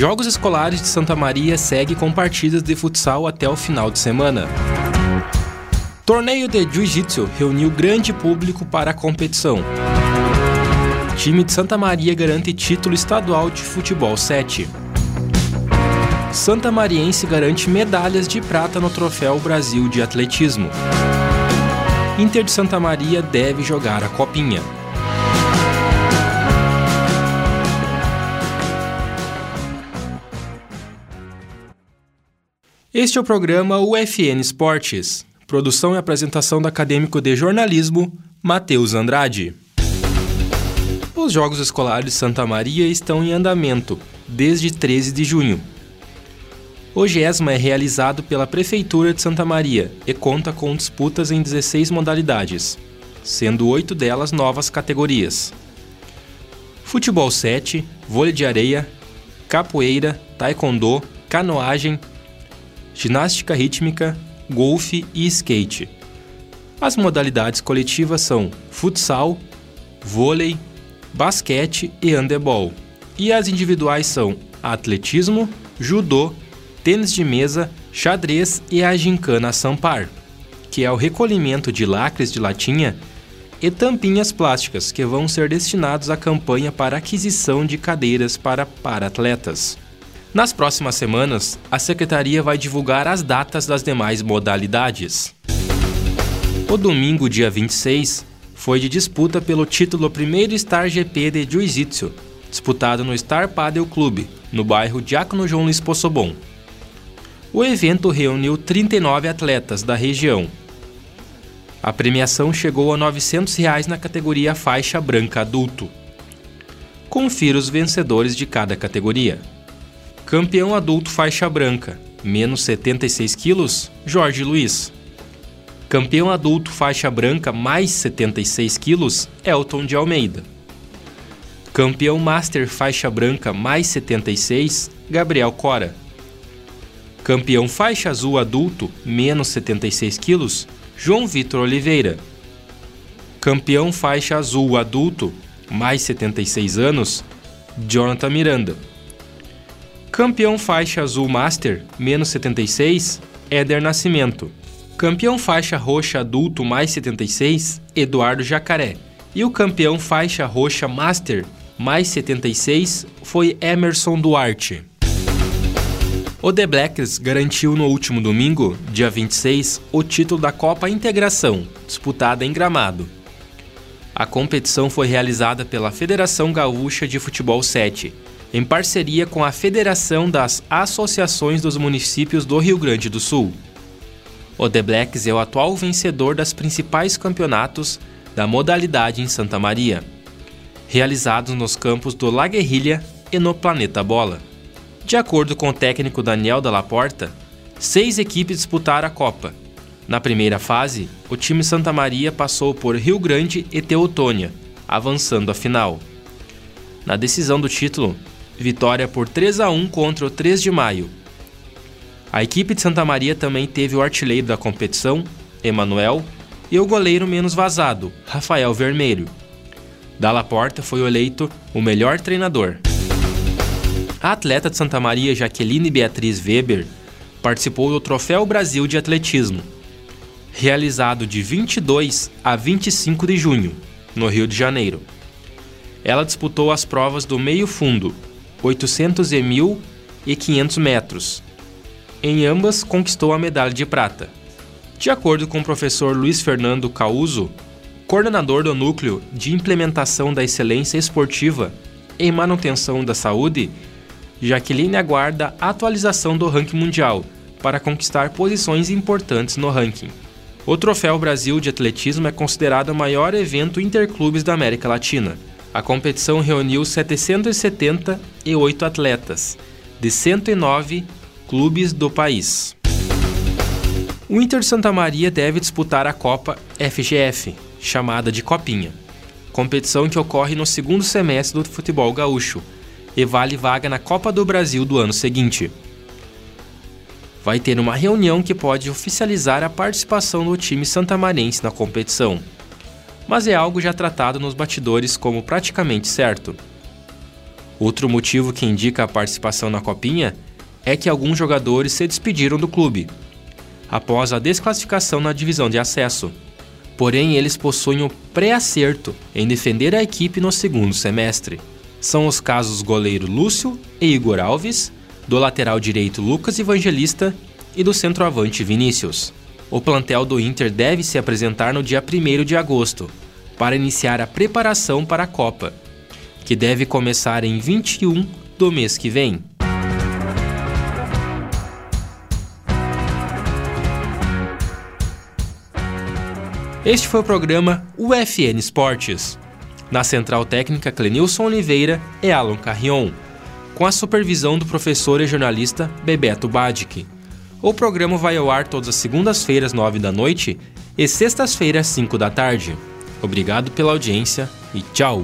Jogos Escolares de Santa Maria segue com partidas de futsal até o final de semana. Torneio de Jiu-Jitsu reuniu grande público para a competição. Time de Santa Maria garante título estadual de futebol 7. Santa Mariense garante medalhas de prata no Troféu Brasil de Atletismo. Inter de Santa Maria deve jogar a Copinha. Este é o programa UFN Esportes. Produção e apresentação do acadêmico de jornalismo, Matheus Andrade. Os Jogos Escolares de Santa Maria estão em andamento desde 13 de junho. O GESMA é realizado pela Prefeitura de Santa Maria e conta com disputas em 16 modalidades, sendo oito delas novas categorias: futebol 7, vôlei de areia, capoeira, taekwondo, canoagem, ginástica rítmica, golfe e skate. As modalidades coletivas são futsal, vôlei, basquete e handebol. E as individuais são atletismo, judô, tênis de mesa, xadrez e a gincana Sampar, que é o recolhimento de lacres de latinha e tampinhas plásticas que vão ser destinados à campanha para aquisição de cadeiras para para-atletas. Nas próximas semanas, a secretaria vai divulgar as datas das demais modalidades. O domingo, dia 26, foi de disputa pelo título primeiro Star GP de Jiu-Jitsu, disputado no Star Padel Clube, no bairro Diácono João Luiz Possobon. O evento reuniu 39 atletas da região. A premiação chegou a 900 reais na categoria faixa branca adulto. Confira os vencedores de cada categoria. Campeão adulto faixa branca, menos 76 quilos, Jorge Luiz. Campeão adulto faixa branca mais 76 quilos, Elton de Almeida. Campeão master faixa branca mais 76, Gabriel Cora. Campeão faixa azul adulto, menos 76 quilos, João Vitor Oliveira. Campeão faixa azul adulto, mais 76 anos, Jonathan Miranda. Campeão faixa azul Master, menos 76, Éder Nascimento. Campeão faixa roxa adulto mais 76, Eduardo Jacaré. E o campeão faixa roxa Master mais 76 foi Emerson Duarte. O The Blacks garantiu no último domingo, dia 26, o título da Copa Integração, disputada em Gramado. A competição foi realizada pela Federação Gaúcha de Futebol 7 em parceria com a Federação das Associações dos Municípios do Rio Grande do Sul. O The Blacks é o atual vencedor das principais campeonatos da modalidade em Santa Maria, realizados nos campos do La Guerrilha e no Planeta Bola. De acordo com o técnico Daniel Dalla Porta, seis equipes disputaram a Copa. Na primeira fase, o time Santa Maria passou por Rio Grande e Teutônia, avançando à final. Na decisão do título, vitória por 3 a 1 contra o 3 de maio. A equipe de Santa Maria também teve o artilheiro da competição, Emanuel, e o goleiro menos vazado, Rafael Vermelho. Dalla Porta foi eleito o melhor treinador. A atleta de Santa Maria, Jaqueline Beatriz Weber, participou do Troféu Brasil de Atletismo, realizado de 22 a 25 de junho, no Rio de Janeiro. Ela disputou as provas do meio fundo, 800 e 1.000 e 500 metros. Em ambas, conquistou a medalha de prata. De acordo com o professor Luiz Fernando Causo, coordenador do Núcleo de Implementação da Excelência Esportiva em Manutenção da Saúde, Jaqueline aguarda a atualização do ranking mundial para conquistar posições importantes no ranking. O Troféu Brasil de Atletismo é considerado o maior evento interclubes da América Latina. A competição reuniu 778 atletas, de 109 clubes do país. O Inter Santa Maria deve disputar a Copa FGF, chamada de Copinha, competição que ocorre no segundo semestre do futebol gaúcho e vale vaga na Copa do Brasil do ano seguinte. Vai ter uma reunião que pode oficializar a participação do time santamarense na competição mas é algo já tratado nos batidores como praticamente certo. Outro motivo que indica a participação na Copinha é que alguns jogadores se despediram do clube, após a desclassificação na divisão de acesso. Porém, eles possuem o pré-acerto em defender a equipe no segundo semestre. São os casos goleiro Lúcio e Igor Alves, do lateral direito Lucas Evangelista e do centroavante Vinícius. O plantel do Inter deve se apresentar no dia 1 de agosto, para iniciar a preparação para a Copa, que deve começar em 21 do mês que vem. Este foi o programa UFN Esportes. Na central técnica Clenilson Oliveira e Alan Carrion, com a supervisão do professor e jornalista Bebeto Badic. O programa vai ao ar todas as segundas-feiras, 9 da noite, e sextas-feiras, 5 da tarde. Obrigado pela audiência e tchau!